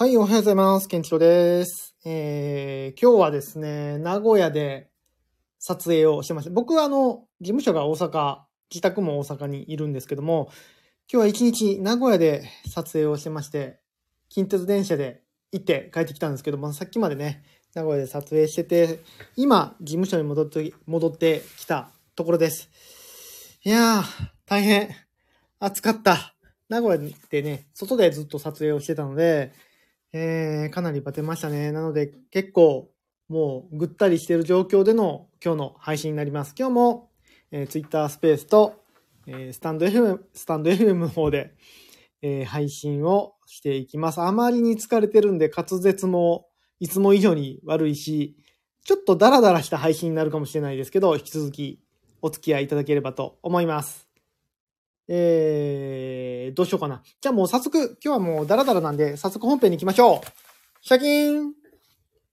はい、おはようございます。ケンチロです。えー、今日はですね、名古屋で撮影をしてました。僕はあの、事務所が大阪、自宅も大阪にいるんですけども、今日は一日名古屋で撮影をしてまして、近鉄電車で行って帰ってきたんですけども、さっきまでね、名古屋で撮影してて、今、事務所に戻って、戻ってきたところです。いやー、大変。暑かった。名古屋でね、外でずっと撮影をしてたので、えー、かなりバテましたね。なので結構もうぐったりしている状況での今日の配信になります。今日も、えー、Twitter スペースと、えー、スタンド FM、スタンド FM の方で、えー、配信をしていきます。あまりに疲れてるんで滑舌もいつも以上に悪いし、ちょっとダラダラした配信になるかもしれないですけど、引き続きお付き合いいただければと思います。えー、どうしようかな。じゃあもう早速、今日はもうダラダラなんで、早速本編に行きましょう。シャキーン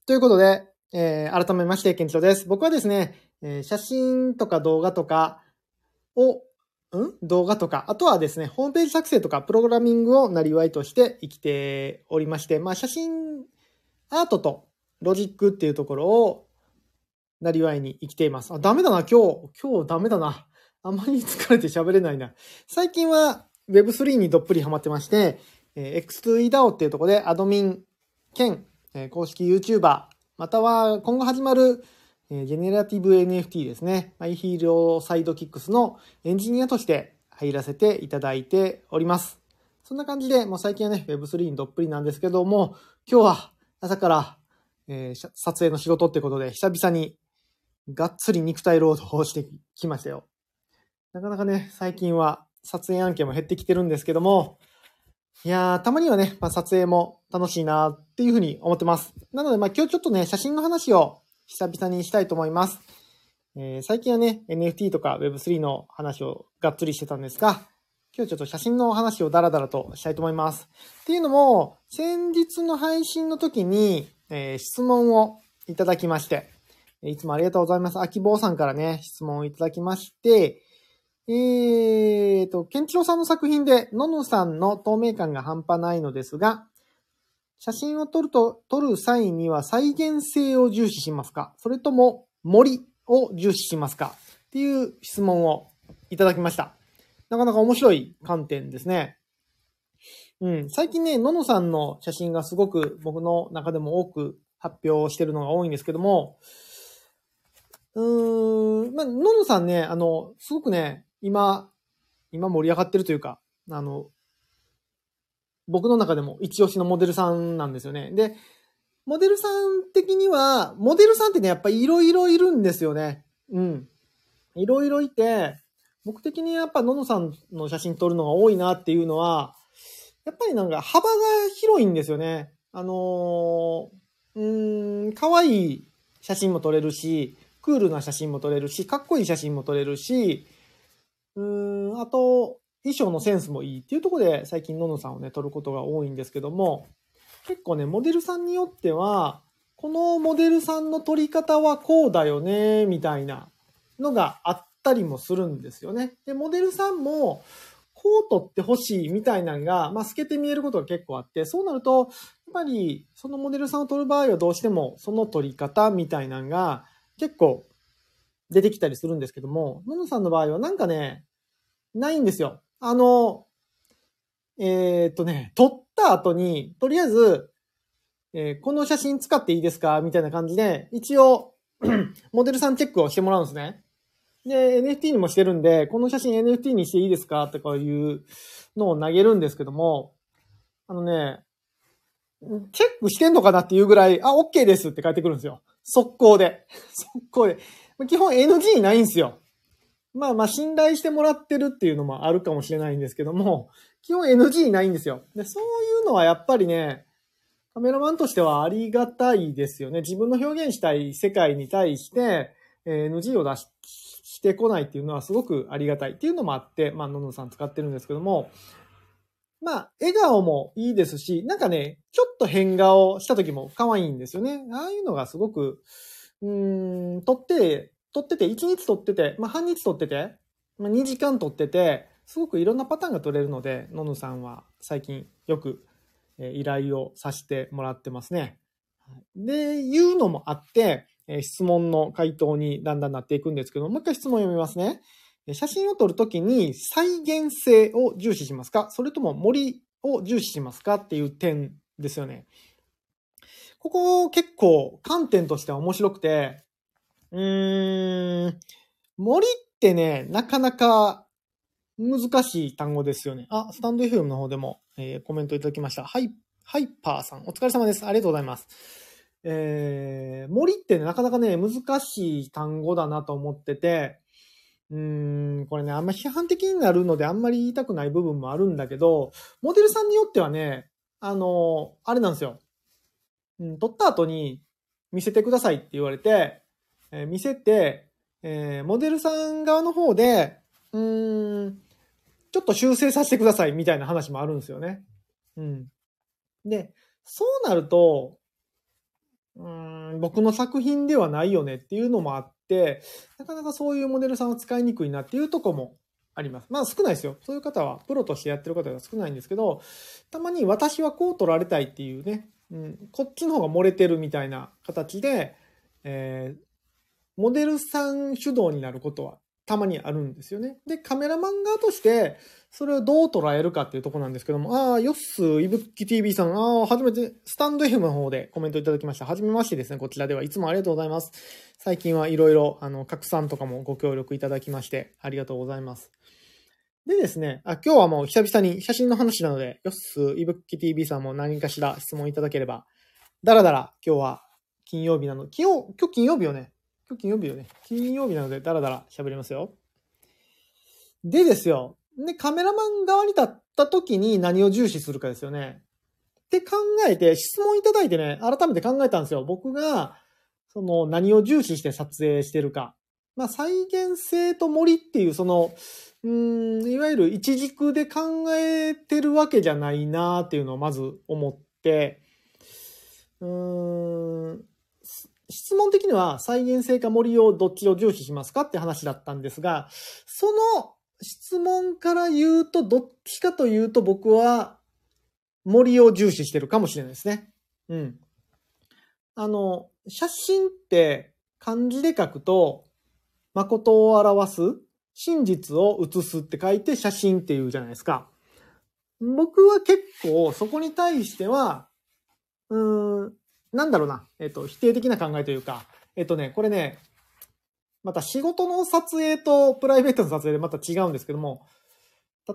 ということで、えー、改めまして、ケンチロです。僕はですね、えー、写真とか動画とかを、ん？動画とか、あとはですね、ホームページ作成とかプログラミングをなりわいとして生きておりまして、まあ写真、アートとロジックっていうところをなりわいに生きています。あ、ダメだな、今日。今日ダメだな。あまり疲れて喋れないな。最近は Web3 にどっぷりハマってまして、えー X2EDAO っていうところでアドミン兼、えー公式 YouTuber、または今後始まる、えージェネラティブ NFT ですね。マイヒーローサイドキックスのエンジニアとして入らせていただいております。そんな感じで、もう最近はね、Web3 にどっぷりなんですけども、今日は朝から、えー撮影の仕事ってことで、久々にがっつり肉体労働をしてきましたよ。なかなかね、最近は撮影案件も減ってきてるんですけども、いやー、たまにはね、まあ、撮影も楽しいなっていうふうに思ってます。なので、まあ、今日ちょっとね、写真の話を久々にしたいと思います。えー最近はね、NFT とか Web3 の話をがっつりしてたんですが、今日ちょっと写真の話をダラダラとしたいと思います。っていうのも、先日の配信の時に、えー質問をいただきまして、いつもありがとうございます。秋坊さんからね、質問をいただきまして、えーと、ケンチロさんの作品で、ののさんの透明感が半端ないのですが、写真を撮ると、撮る際には再現性を重視しますか？それとも森を重視しますか？っていう質問をいただきました。なかなか面白い観点ですね。うん。最近ね、ののさんの写真がすごく僕の中でも多く発表してるのが多いんですけども、うーん、まあ、ののさんね、あの、すごくね、今、今盛り上がってるというか、あの、僕の中でも一押しのモデルさんなんですよね。で、モデルさん的には、モデルさんってね、やっぱりいろいろいるんですよね。うん。いろいろいて、僕的にやっぱののさんの写真撮るのが多いなっていうのは、やっぱりなんか幅が広いんですよね。あのー、うーん、可愛い写真も撮れるし、クールな写真も撮れるし、かっこいい写真も撮れるし、うん、あと、衣装のセンスもいいっていうところで最近ののさんをね、撮ることが多いんですけども、結構ね、モデルさんによっては、このモデルさんの撮り方はこうだよね、みたいなのがあったりもするんですよね。で、モデルさんも、こう撮ってほしいみたいなのが、まあ、透けて見えることが結構あって、そうなると、やっぱり、そのモデルさんを撮る場合はどうしても、その撮り方みたいなのが、結構出てきたりするんですけども、ののさんの場合はなんかね、ないんですよ。あの、えーっとね、撮った後に、とりあえず、えーこの写真使っていいですか？みたいな感じで、一応、モデルさんチェックをしてもらうんですね。で、NFT にもしてるんで、この写真 NFT にしていいですか？とかいうのを投げるんですけども、あのね、チェックしてんのかなっていうぐらい、あ、OK ですって返ってくるんですよ。速攻で。速攻で。基本 NG ないんですよ。まあまあ信頼してもらってるっていうのもあるかもしれないんですけども、基本 NG ないんですよ。で、そういうのはやっぱりね、カメラマンとしてはありがたいですよね。自分の表現したい世界に対して、NG を出ししてこないっていうのはすごくありがたいっていうのもあって、まあ、ののさん使ってるんですけども、まあ、笑顔もいいですし、なんかね、ちょっと変顔した時も可愛いんですよね。ああいうのがすごく、うん、撮って、撮ってて、1日撮ってて、まあ、半日撮ってて、まあ、2時間撮ってて、すごくいろんなパターンが撮れるので、ののさんは最近よく依頼をさせてもらってますね。で、いうのもあって、質問の回答にだんだんなっていくんですけど、もう一回質問読みますね。写真を撮るときに再現性を重視しますか？それとも森を重視しますか？っていう点ですよね。ここ結構観点としては面白くて、うーん、森ってね、なかなか難しい単語ですよね。あ、スタンド FM の方でも、えーコメントいただきました。ハイ、ハイパーさん、お疲れ様です。ありがとうございます。えー、森ってね、なかなかね、難しい単語だなと思ってて、うーん、これね、あんま批判的になるのであんまり言いたくない部分もあるんだけど、モデルさんによってはね、あの、あれなんですよ。うん、撮った後に見せてくださいって言われて、えー見せて、えーモデルさん側の方で、うーん、ちょっと修正させてくださいみたいな話もあるんですよね。うん。で、そうなると、うん、僕の作品ではないよねっていうのもあって、なかなかそういうモデルさんは使いにくいなっていうとこもあります。まあ少ないですよ。そういう方は、プロとしてやってる方が少ないんですけど、たまに私はこう取られたいっていうね、うん、こっちの方が漏れてるみたいな形で、えーモデルさん主導になることはたまにあるんですよね。で、カメラマン側として、それをどう捉えるかっていうとこなんですけども、ああ、ヨッス、いぶき TV さん、ああ、初めて、スタンド FM の方でコメントいただきました。はじめましてですね、こちらではいつもありがとうございます。最近はいろいろ、あの、拡散とかもご協力いただきまして、ありがとうございます。でですね、あ、今日はもう久々に写真の話なので、ヨッス、いぶき TV さんも何かしら質問いただければ、だらだら今日は金曜日なの、金曜、今日金曜日よね？今日金曜日よね？金曜日なのでだらだら喋りますよ。でですよ。で、カメラマン側に立った時に何を重視するかですよね。って考えて、質問いただいてね、改めて考えたんですよ。僕が、その何を重視して撮影してるか。まあ、再現性と森っていう、その、うん、いわゆる一軸で考えてるわけじゃないなっていうのをまず思って、うん、質問的には再現性か森をどっちを重視しますかって話だったんですが、その質問から言うと、どっちかというと僕は森を重視してるかもしれないですね。うん。あの、写真って漢字で書くと、誠を表す、真実を写すって書いて写真っていうじゃないですか。僕は結構そこに対しては、うーん、なんだろうな、えっと、否定的な考えというか、えっとね、これね、また仕事の撮影とプライベートの撮影でまた違うんですけども、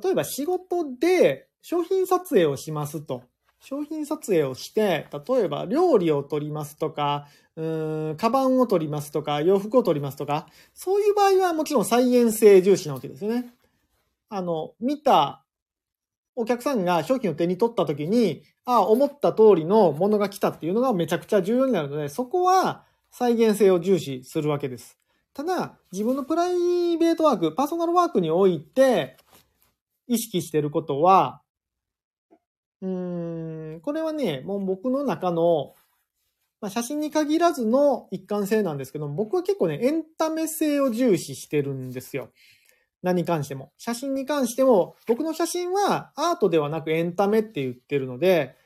例えば仕事で商品撮影をしますと。商品撮影をして、例えば料理を撮りますとか、うーん、カバンを撮りますとか、洋服を撮りますとか、そういう場合はもちろん再現性重視なわけですよね。あの、見たお客さんが商品を手に取った時に、ああ、思った通りのものが来たっていうのがめちゃくちゃ重要になるので、そこは再現性を重視するわけです。ただ、自分のプライベートワーク、パーソナルワークにおいて、意識してることは、うん、これはね、もう僕の中の、まあ、写真に限らずの一貫性なんですけど、僕は結構ね、エンタメ性を重視してるんですよ。何に関しても。写真に関しても、僕の写真はアートではなくエンタメって言ってるので、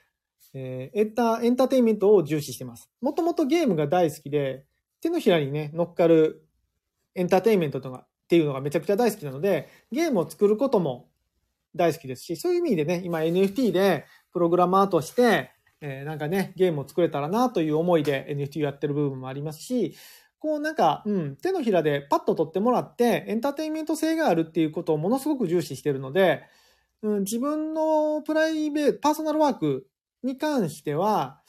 えーエンタ、エンターテインメントを重視してます。もともとゲームが大好きで、手のひらにね、乗っかるエンターテインメントとかっていうのがめちゃくちゃ大好きなので、ゲームを作ることも大好きですし、そういう意味でね、今 NFT でプログラマーとして、えーなんかね、ゲームを作れたらなという思いで NFT をやってる部分もありますし、こうなんか、うん、手のひらでパッと撮ってもらって、エンターテインメント性があるっていうことをものすごく重視してるので、うん、自分のプライベート、パーソナルワークに関しては、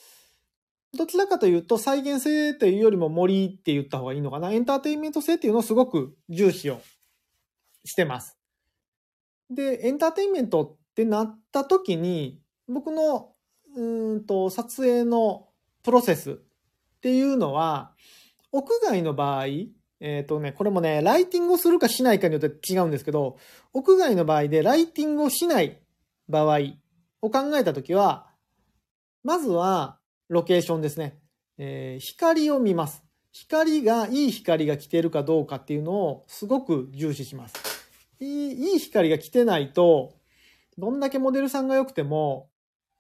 どちらかというと再現性というよりも森って言った方がいいのかな。エンターテインメント性っていうのをすごく重視をしてます。で、エンターテインメントってなった時に、僕のうんと撮影のプロセスっていうのは、屋外の場合、えっ、とね、これもね、ライティングをするかしないかによって違うんですけど、屋外の場合でライティングをしない場合を考えたときは、まずはロケーションですね。えー光を見ます。光が、いい光が来ているかどうかっていうのをすごく重視します。いいいい光が来てないと、どんだけモデルさんが良くても、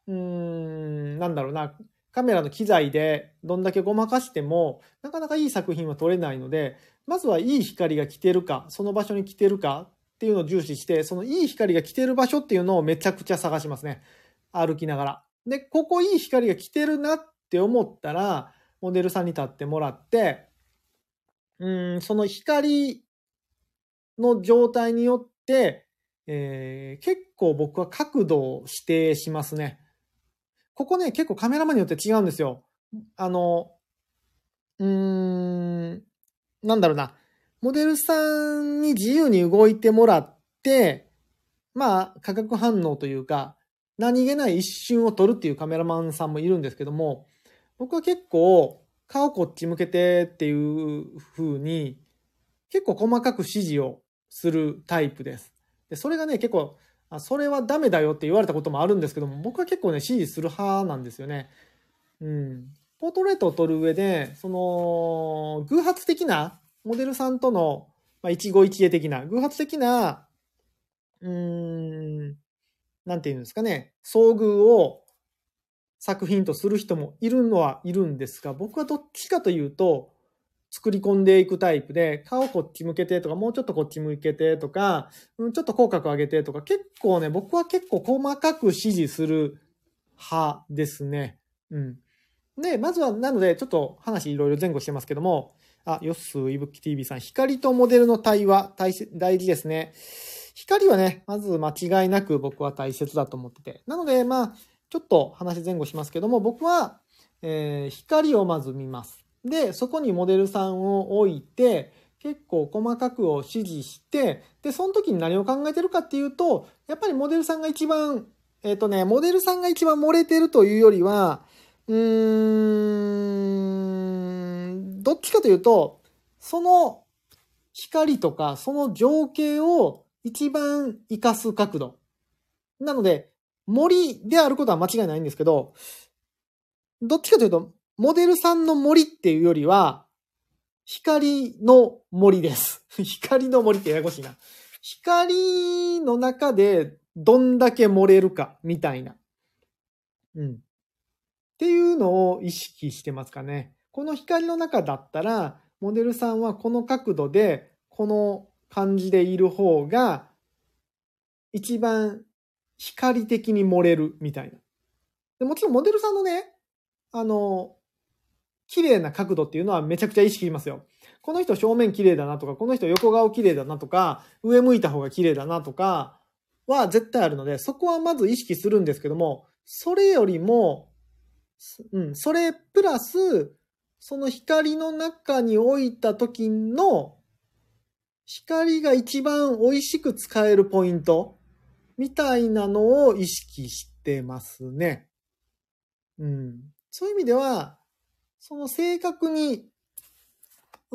うーん、なんだろうな、カメラの機材でどんだけごまかしても、なかなかいい作品は撮れないので、まずはいい光が来てるか、その場所に来てるかっていうのを重視して、そのいい光が来てる場所っていうのをめちゃくちゃ探しますね。歩きながら。で、ここいい光が来てるなって思ったら、モデルさんに立ってもらって、うん、その光の状態によって、えー結構僕は角度を指定しますね。ここね、結構カメラマンによって違うんですよ。あの、うーん、なんだろうな。モデルさんに自由に動いてもらって、まあ、化学反応というか、何気ない一瞬を撮るっていうカメラマンさんもいるんですけども、僕は結構、顔こっち向けてっていう風に、結構細かく指示をするタイプです。で、それがね、結構、あそれはダメだよって言われたこともあるんですけども、僕は結構ね、指示する派なんですよね。うん。ポートレートを撮る上で、その、偶発的な、モデルさんとの、まあ、一期一会的な、偶発的な、うーん、なんていうんですかね、遭遇を作品とする人もいるのはいるんですが、僕はどっちかというと、作り込んでいくタイプで、顔こっち向けてとか、もうちょっとこっち向けてとか、うんちょっと口角上げてとか、結構ね、僕は結構細かく指示する派ですね。うん。で、まずは、なので、ちょっと話いろいろ前後してますけども、あ、よっすー、いぶき TV さん、光とモデルの対話、大大事ですね。光はね、まず間違いなく僕は大切だと思ってて。なので、まあ、ちょっと話前後しますけども、僕は、えー光をまず見ます。で、そこにモデルさんを置いて、結構細かくを指示して、で、その時に何を考えてるかっていうと、やっぱりモデルさんが一番、えっ、とね、モデルさんが一番漏れてるというよりは、うーん、どっちかというと、その光とか、その情景を一番活かす角度。なので、森であることは間違いないんですけど、どっちかというと、モデルさんの森っていうよりは、光の森です。光の森ってややこしいな。光の中でどんだけ漏れるか、みたいな。うん。っていうのを意識してますかね。この光の中だったら、モデルさんはこの角度で、この感じでいる方が、一番光的に漏れるみたいな。でもちろんモデルさんのね、あの、綺麗な角度っていうのはめちゃくちゃ意識しますよ。この人正面綺麗だなとか、この人横顔綺麗だなとか、上向いた方が綺麗だなとかは絶対あるので、そこはまず意識するんですけども、それよりも、うん、それプラス、その光の中に置いた時の、光が一番美味しく使えるポイントみたいなのを意識してますね。うん。そういう意味では、その正確に、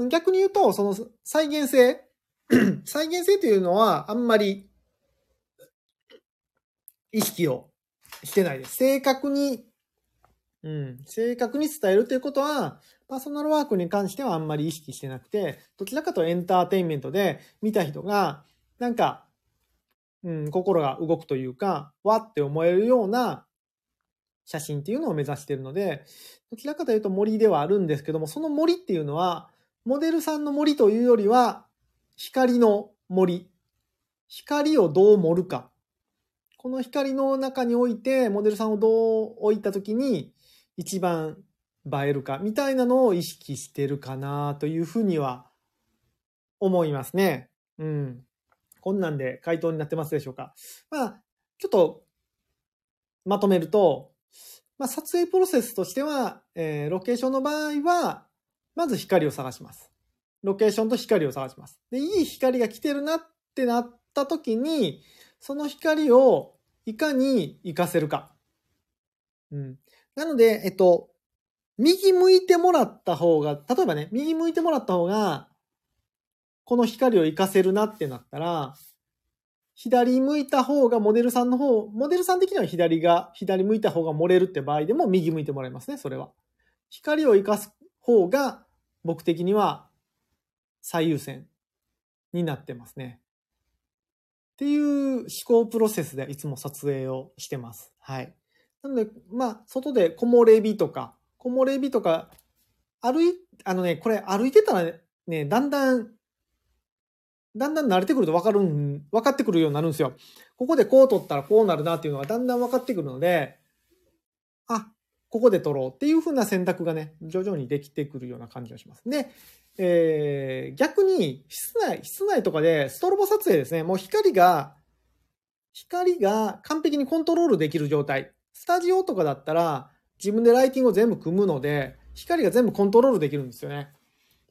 逆に言うと、その再現性 再現性というのはあんまり意識をしてないです。正確に、うん、正確に伝えるということは、パーソナルワークに関してはあんまり意識してなくて、どちらかとエンターテインメントで見た人が、なんか、うん、心が動くというか、わって思えるような写真っていうのを目指しているので、どちらかというと森ではあるんですけども、その森っていうのは、モデルさんの森というよりは、光の森。光をどう盛るか。この光の中に置いて、モデルさんをどう置いたときに、一番映えるか、みたいなのを意識してるかなというふうには思いますね。うん。こんなんで回答になってますでしょうか。まあ、ちょっと、まとめると、まあ、撮影プロセスとしては、えーロケーションの場合は、まず光を探します。ロケーションと光を探します。で、いい光が来てるなってなった時に、その光をいかに活かせるか。うん。なので、えっと、右向いてもらった方が、例えばね、右向いてもらった方が、この光を活かせるなってなったら、左向いた方がモデルさんの方、モデルさん的には左が、左向いた方が漏れるって場合でも右向いてもらいますね、それは。光を活かす方が僕的には最優先になってますね。っていう思考プロセスでいつも撮影をしてます。はい。なので、まあ、外で木漏れ日とか、木漏れ日とか、歩い、あのね、これ歩いてたらね、だんだん、だんだん慣れてくると分かるん、分かってくるようになるんですよ。ここでこう取ったらこうなるなっていうのがだんだん分かってくるので、あ、ここで取ろうっていう風な選択がね、徐々にできてくるような感じがします。で、えー、逆に、室内、室内とかでストロボ撮影ですね。もう光が、光が完璧にコントロールできる状態。スタジオとかだったら、自分でライティングを全部組むので、光が全部コントロールできるんですよね。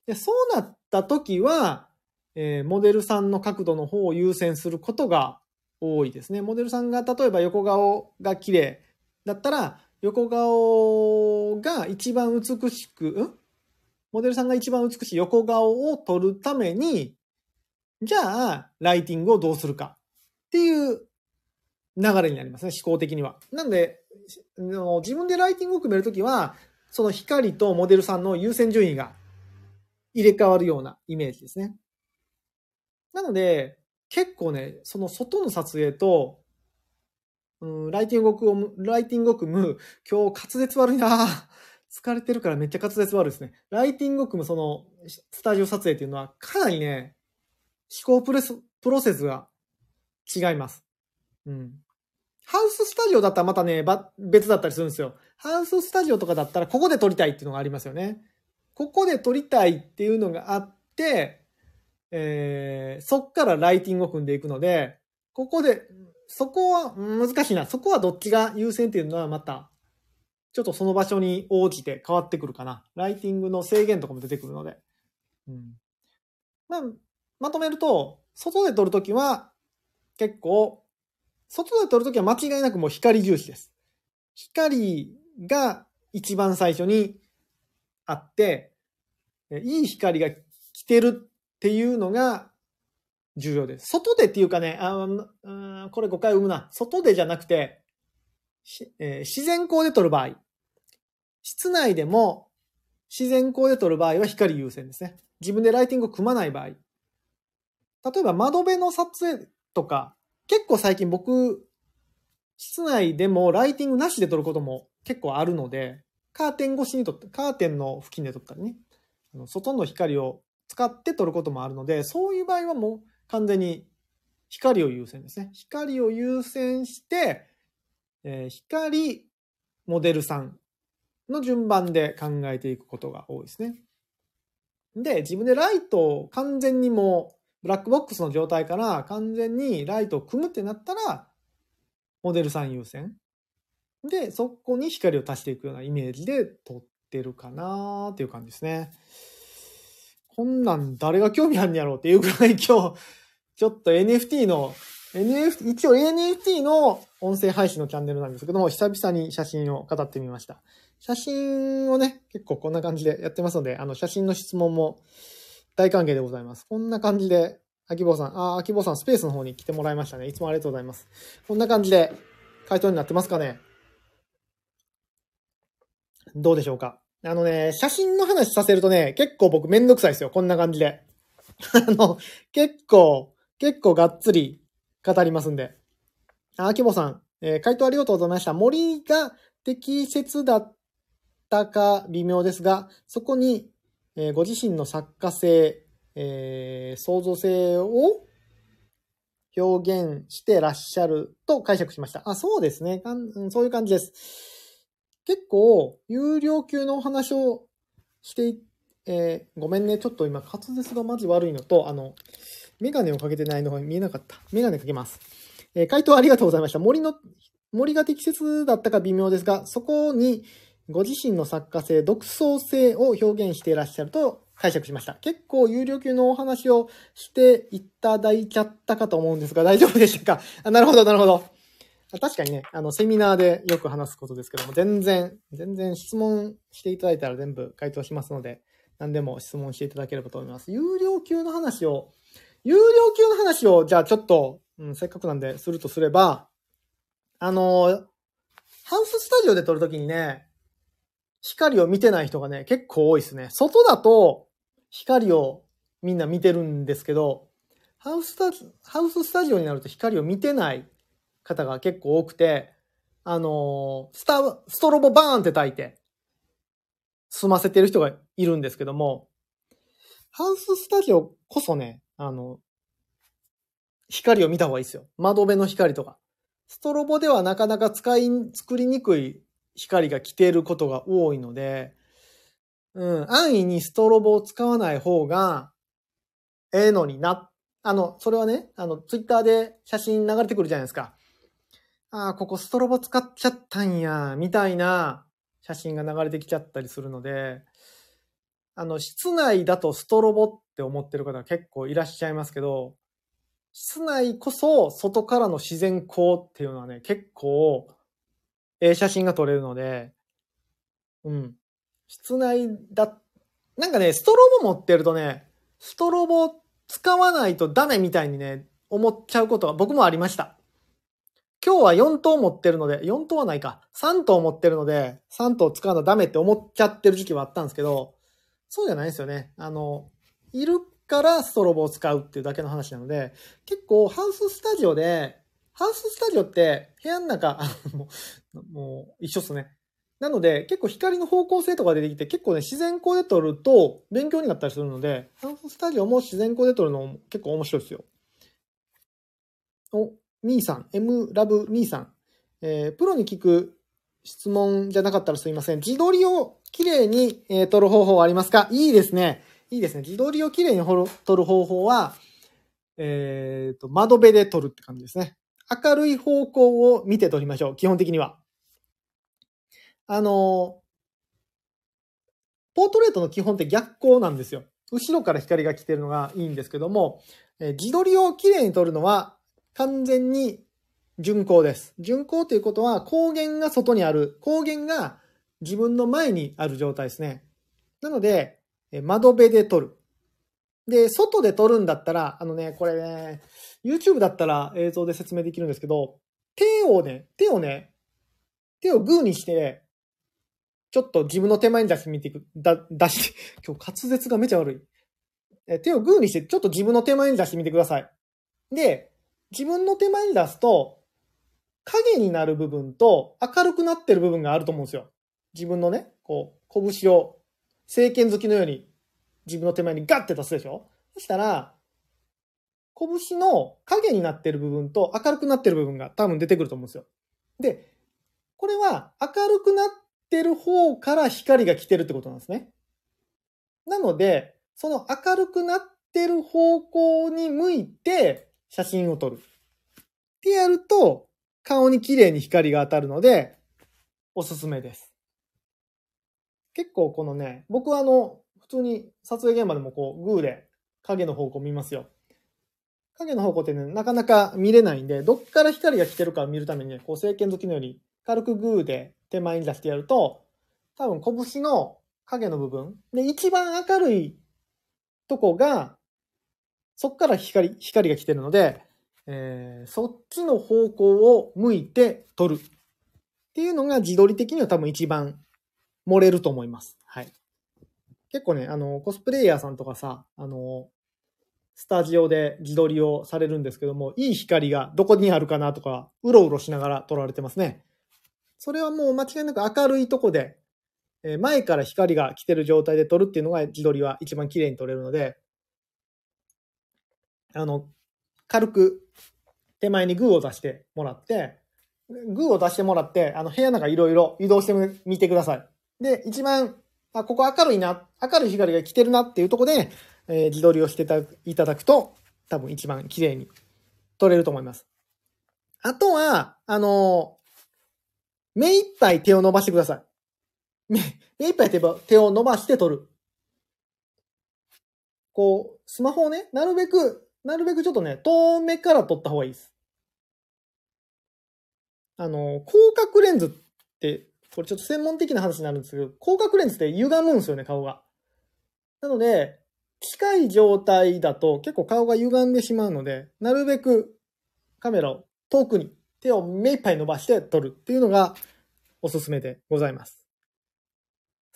で、そうなった時は、えー、モデルさんの角度の方を優先することが多いですね。モデルさんが例えば横顔が綺麗だったら、横顔が一番美しく、ん？モデルさんが一番美しい横顔を撮るために、じゃあ、ライティングをどうするかっていう流れになりますね、思考的には。なんで、自分でライティングを組めるときは、その光とモデルさんの優先順位が入れ替わるようなイメージですね。なので、結構ね、その外の撮影と、うん、ライティングを、ライティングを組む、今日滑舌悪いな 疲れてるからめっちゃ滑舌悪いですね。ライティングを組むその、スタジオ撮影っていうのは、かなりね、思考プレス、プロセスが違います。うん。ハウススタジオだったらまたね、ば別だったりするんですよ。ハウススタジオとかだったら、ここで撮りたいっていうのがありますよね。ここで撮りたいっていうのがあって、えー、そっからライティングを組んでいくので、ここで、そこは難しいな。そこはどっちが優先っていうのはまた、ちょっとその場所に応じて変わってくるかな。ライティングの制限とかも出てくるので。うん。まあ、まとめると、外で撮るときは、結構、外で撮るときは間違いなくもう光重視です。光が一番最初にあって、いい光が来てるっていうのが重要です。外でっていうかね、あこれ誤解を生むな。外でじゃなくて、えー、自然光で撮る場合。室内でも自然光で撮る場合は光優先ですね。自分でライティングを組まない場合。例えば窓辺の撮影とか、結構最近僕、室内でもライティングなしで撮ることも結構あるので、カーテン越しに撮って、カーテンの付近で撮ったりね、外の光を使って撮ることもあるので、そういう場合はもう完全に光を優先ですね。光を優先して、えー、光、モデルさんの順番で考えていくことが多いですね。で、自分でライトを完全にもう、ブラックボックスの状態から完全にライトを組むってなったら、モデルさん優先。で、そこに光を足していくようなイメージで撮ってるかなっていう感じですね。こんなん誰が興味あるんやろうっていうぐらい今日、ちょっと NFT の、NFT、一応 NFT の音声配信のチャンネルなんですけども、久々に写真を語ってみました。写真をね、結構こんな感じでやってますので、あの、写真の質問も大歓迎でございます。こんな感じで、秋坊さん、あ、秋坊さんスペースの方に来てもらいましたね。いつもありがとうございます。こんな感じで回答になってますかね？どうでしょうか？あのね、写真の話させるとね、結構僕めんどくさいですよ。こんな感じで。あの、結構、結構がっつり語りますんで。あ、秋ぼさん、えー、回答ありがとうございました。森が適切だったか微妙ですが、そこに、えー、ご自身の作家性、えー、創造性を表現してらっしゃると解釈しました。あ、そうですね。そういう感じです。結構、有料級のお話をしてえー、ごめんね。ちょっと今、滑舌がマジ悪いのと、あの、メガネをかけてないのが見えなかった。メガネかけます。えー、回答ありがとうございました。森の、森が適切だったか微妙ですが、そこにご自身の作家性、独創性を表現していらっしゃると解釈しました。結構有料級のお話をしていただいちゃったかと思うんですが、大丈夫でしたか？あなるほど、なるほど。確かにね、あの、セミナーでよく話すことですけども、全然、全然質問していただいたら全部回答しますので、何でも質問していただければと思います。有料級の話を、有料級の話を、じゃあちょっと、うん、せっかくなんで、するとすれば、あの、ハウススタジオで撮るときにね、光を見てない人がね、結構多いですね。外だと、光をみんな見てるんですけど、ハウスタハウススタジオになると光を見てない方が結構多くて、あのースタ、ストロボバーンって焚いて、済ませてる人がいるんですけども、ハウススタジオこそね、あの、光を見た方がいいですよ。窓辺の光とか。ストロボではなかなか使い、作りにくい光が来ていることが多いので、うん、安易にストロボを使わない方が、ええのにな。あの、それはね、あの、ツイッターで写真流れてくるじゃないですか。ああ、ここストロボ使っちゃったんや、みたいな写真が流れてきちゃったりするので、あの、室内だとストロボって思ってる方が結構いらっしゃいますけど、室内こそ外からの自然光っていうのはね、結構、ええ写真が撮れるので、うん。室内だ、なんかね、ストロボ持ってるとね、ストロボ使わないとダメみたいにね、思っちゃうことが僕もありました。今日は4灯持ってるので、4灯はないか。3灯持ってるので、3灯使うのダメって思っちゃってる時期はあったんですけど、そうじゃないですよね。あの、いるからストロボを使うっていうだけの話なので、結構ハウススタジオで、ハウススタジオって部屋の中、あもう、もう一緒っすね。なので、結構光の方向性とか出てきて、結構ね、自然光で撮ると勉強になったりするので、ハウススタジオも自然光で撮るの結構面白いですよ。お、みーさん、M ラブみーさん。えープロに聞く質問じゃなかったらすいません。自撮りをきれいに、えー撮る方法はありますか？いいですね。いいですね。自撮りをきれいに撮る方法は、えっ、と、窓辺で撮るって感じですね。明るい方向を見て撮りましょう。基本的には。あの、ポートレートの基本って逆光なんですよ。後ろから光が来てるのがいいんですけども、えー自撮りをきれいに撮るのは完全に順光です。順光ということは光源が外にある。光源が自分の前にある状態ですね。なので、窓辺で撮る。で、外で撮るんだったら、あのね、これね、YouTube だったら映像で説明できるんですけど、手をね、手をね、手をグーにして、ちょっと自分の手前に出してみてく、だ、出して、今日滑舌がめちゃ悪い。え手をグーにして、ちょっと自分の手前に出してみてください。で、自分の手前に出すと、影になる部分と明るくなってる部分があると思うんですよ。自分のね、こう、拳を、聖剣好きのように自分の手前にガッて出すでしょそしたら、拳の影になってる部分と明るくなってる部分が多分出てくると思うんですよ。で、これは明るくなってる方から光が来てるってことなんですね。なので、その明るくなってる方向に向いて写真を撮る。ってやると、顔に綺麗に光が当たるので、おすすめです。結構このね、僕はあの、普通に撮影現場でもこう、グーで影の方向見ますよ。影の方向ってね、なかなか見れないんで、どっから光が来てるかを見るためにね、こう、聖剣好きのように、軽くグーで手前に出してやると、多分拳の影の部分、で、一番明るいとこが、そっから光、光が来てるので、えーそっちの方向を向いて撮る。っていうのが自撮り的には多分一番漏れると思います。はい。結構ね、あの、コスプレイヤーさんとかさ、あの、スタジオで自撮りをされるんですけども、いい光がどこにあるかなとか、うろうろしながら撮られてますね。それはもう間違いなく明るいとこで、前から光が来てる状態で撮るっていうのが自撮りは一番綺麗に撮れるので、あの、軽く手前にグーを出してもらって、グーを出してもらって、あの、部屋の中いろいろ移動してみてください。で、一番、あ、ここ明るいな、明るい光が来てるなっていうところで、えー自撮りをしてたいただくと、多分一番綺麗に撮れると思います。あとは、あのー目いっぱい手を伸ばしてください。目、目いっぱい手手を伸ばして撮る。こう、スマホをね、なるべく、なるべくちょっとね、遠目から撮った方がいいです。あの、広角レンズって、これちょっと専門的な話になるんですけど、広角レンズって歪むんですよね、顔が。なので、近い状態だと結構顔が歪んでしまうので、なるべくカメラを遠くに手を目いっぱい伸ばして撮るっていうのがおすすめでございます。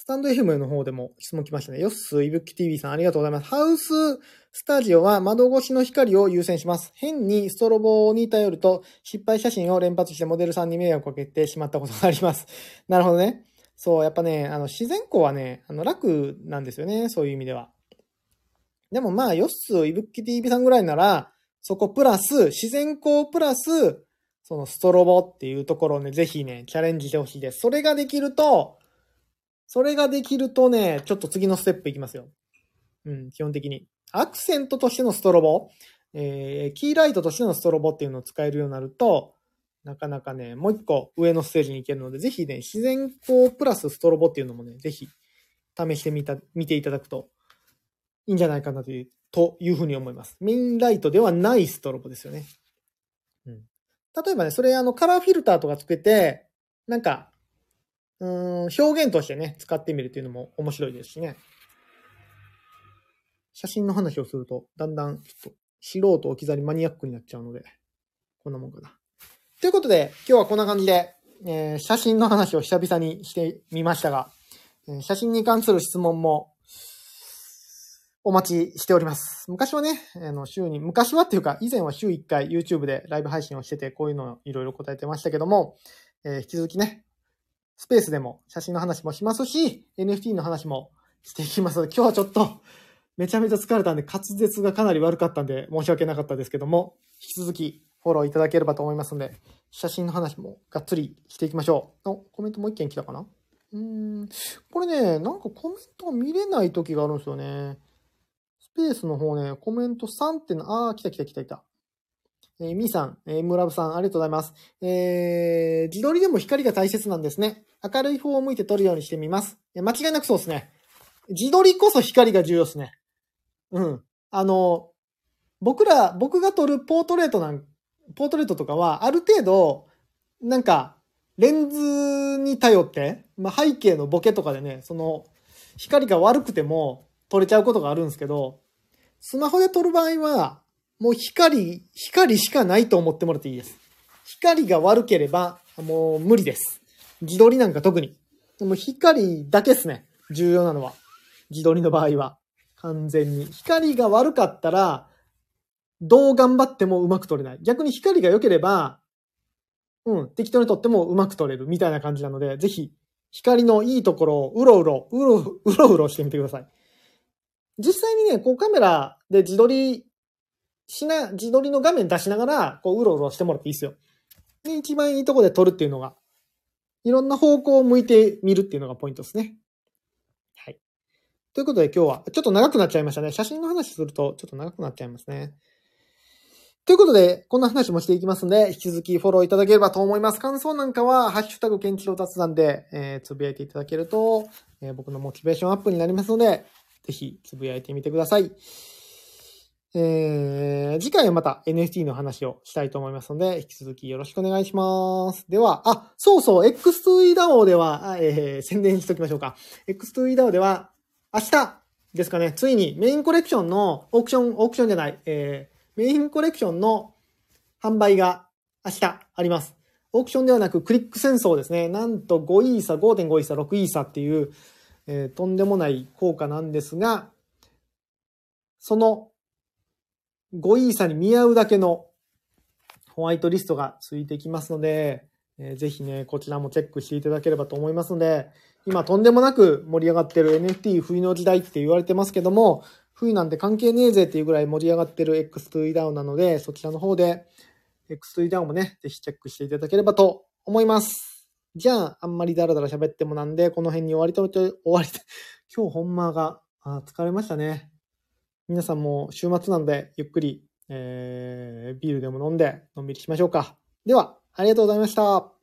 スタンド FM の方でも質問来ましたね。ヨッスーいぶき TV さんありがとうございます。ハウススタジオは窓越しの光を優先します。変にストロボに頼ると失敗写真を連発してモデルさんに迷惑をかけてしまったことがあります。なるほどね。そう、やっぱね、あの、自然光はね、あの、楽なんですよね。そういう意味では。でもまあ、ヨッスーいぶき TV さんぐらいなら、そこプラス、自然光プラス、そのストロボっていうところをね、ぜひね、チャレンジしてほしいです。それができると、それができるとね、ちょっと次のステップいきますよ。うん、基本的に。アクセントとしてのストロボ、えー、キーライトとしてのストロボっていうのを使えるようになると、なかなかね、もう一個上のステージに行けるので、ぜひね、自然光プラスストロボっていうのもね、ぜひ試してみた、見ていただくといいんじゃないかなという、というふうに思います。メインライトではないストロボですよね。うん。例えばね、それあのカラーフィルターとかつけて、なんかうん、表現としてね、使ってみるっていうのも面白いですしね。写真の話をすると、だんだん、ちょっと、素人置き去りマニアックになっちゃうので、こんなもんかな。ということで、今日はこんな感じで、えー、写真の話を久々にしてみましたが、えー、写真に関する質問も、お待ちしております。昔はね、あの、週に、昔はっていうか、以前は週1回 YouTube でライブ配信をしてて、こういうのをいろいろ答えてましたけども、えー、引き続きね、スペースでも写真の話もしますし、NFT の話もしていきますので、今日はちょっとめちゃめちゃ疲れたんで、滑舌がかなり悪かったんで申し訳なかったですけども、引き続きフォローいただければと思いますので、写真の話もがっつりしていきましょう。お、コメントもう一件来たかな？うん。これね、なんかコメント見れない時があるんですよね。スペースの方ね、コメント3っての、あー、来た来た来た来た。えー、みーさん、えー、ムラブさん、ありがとうございます。えー、自撮りでも光が大切なんですね。明るい方を向いて撮るようにしてみます。間違いなくそうですね。自撮りこそ光が重要ですね。うん。あの、僕ら、僕が撮るポートレートなん、ポートレートとかは、ある程度、なんか、レンズに頼って、まあ、背景のボケとかでね、その、光が悪くても撮れちゃうことがあるんですけど、スマホで撮る場合は、もう光、光しかないと思ってもらっていいです。光が悪ければ、もう無理です。自撮りなんか特に。でも光だけですね。重要なのは。自撮りの場合は。完全に。光が悪かったら、どう頑張ってもうまく撮れない。逆に光が良ければ、うん、適当に撮ってもうまく撮れるみたいな感じなので、ぜひ、光のいいところをうろうろ、うろうろうろしてみてください。実際にね、こうカメラで自撮りしな、自撮りの画面出しながら、こう、うろうろしてもらっていいですよ。で、一番いいとこで撮るっていうのが、いろんな方向を向いてみるっていうのがポイントですね。はい。ということで今日は、ちょっと長くなっちゃいましたね。写真の話すると、ちょっと長くなっちゃいますね。ということで、こんな話もしていきますので、引き続きフォローいただければと思います。感想なんかは、ハッシュタグ、ケンチロ雑談で、えー、つぶやいていただけると、えー、僕のモチベーションアップになりますので、ぜひ、つぶやいてみてください。えー、次回はまた NFT の話をしたいと思いますので、引き続きよろしくお願いします。では、あ、そうそう、X2EDAO では、えー、宣伝しときましょうか。X2EDAO では、明日ですかね、ついにメインコレクションのオークション、オークションじゃない、えー、メインコレクションの販売が明日あります。オークションではなくクリック戦争ですね。なんと5イーサ、5.5イーサ、6イーサっていう、えー、とんでもない効果なんですが、その5イーサに見合うだけのホワイトリストがついてきますので、えー、ぜひね、こちらもチェックしていただければと思いますので、今とんでもなく盛り上がってる NFT 冬の時代って言われてますけども、冬なんて関係ねえぜっていうぐらい盛り上がってる X2 ダウンなので、そちらの方で X2 ダウンもね、ぜひチェックしていただければと思います。じゃあ、あんまりダラダラ喋ってもなんで、この辺に終わりと、終わり、今日ほんまが、あ疲れましたね。皆さんも週末なんで、ゆっくり、えー、ビールでも飲んで、のんびりしましょうか。では、ありがとうございました。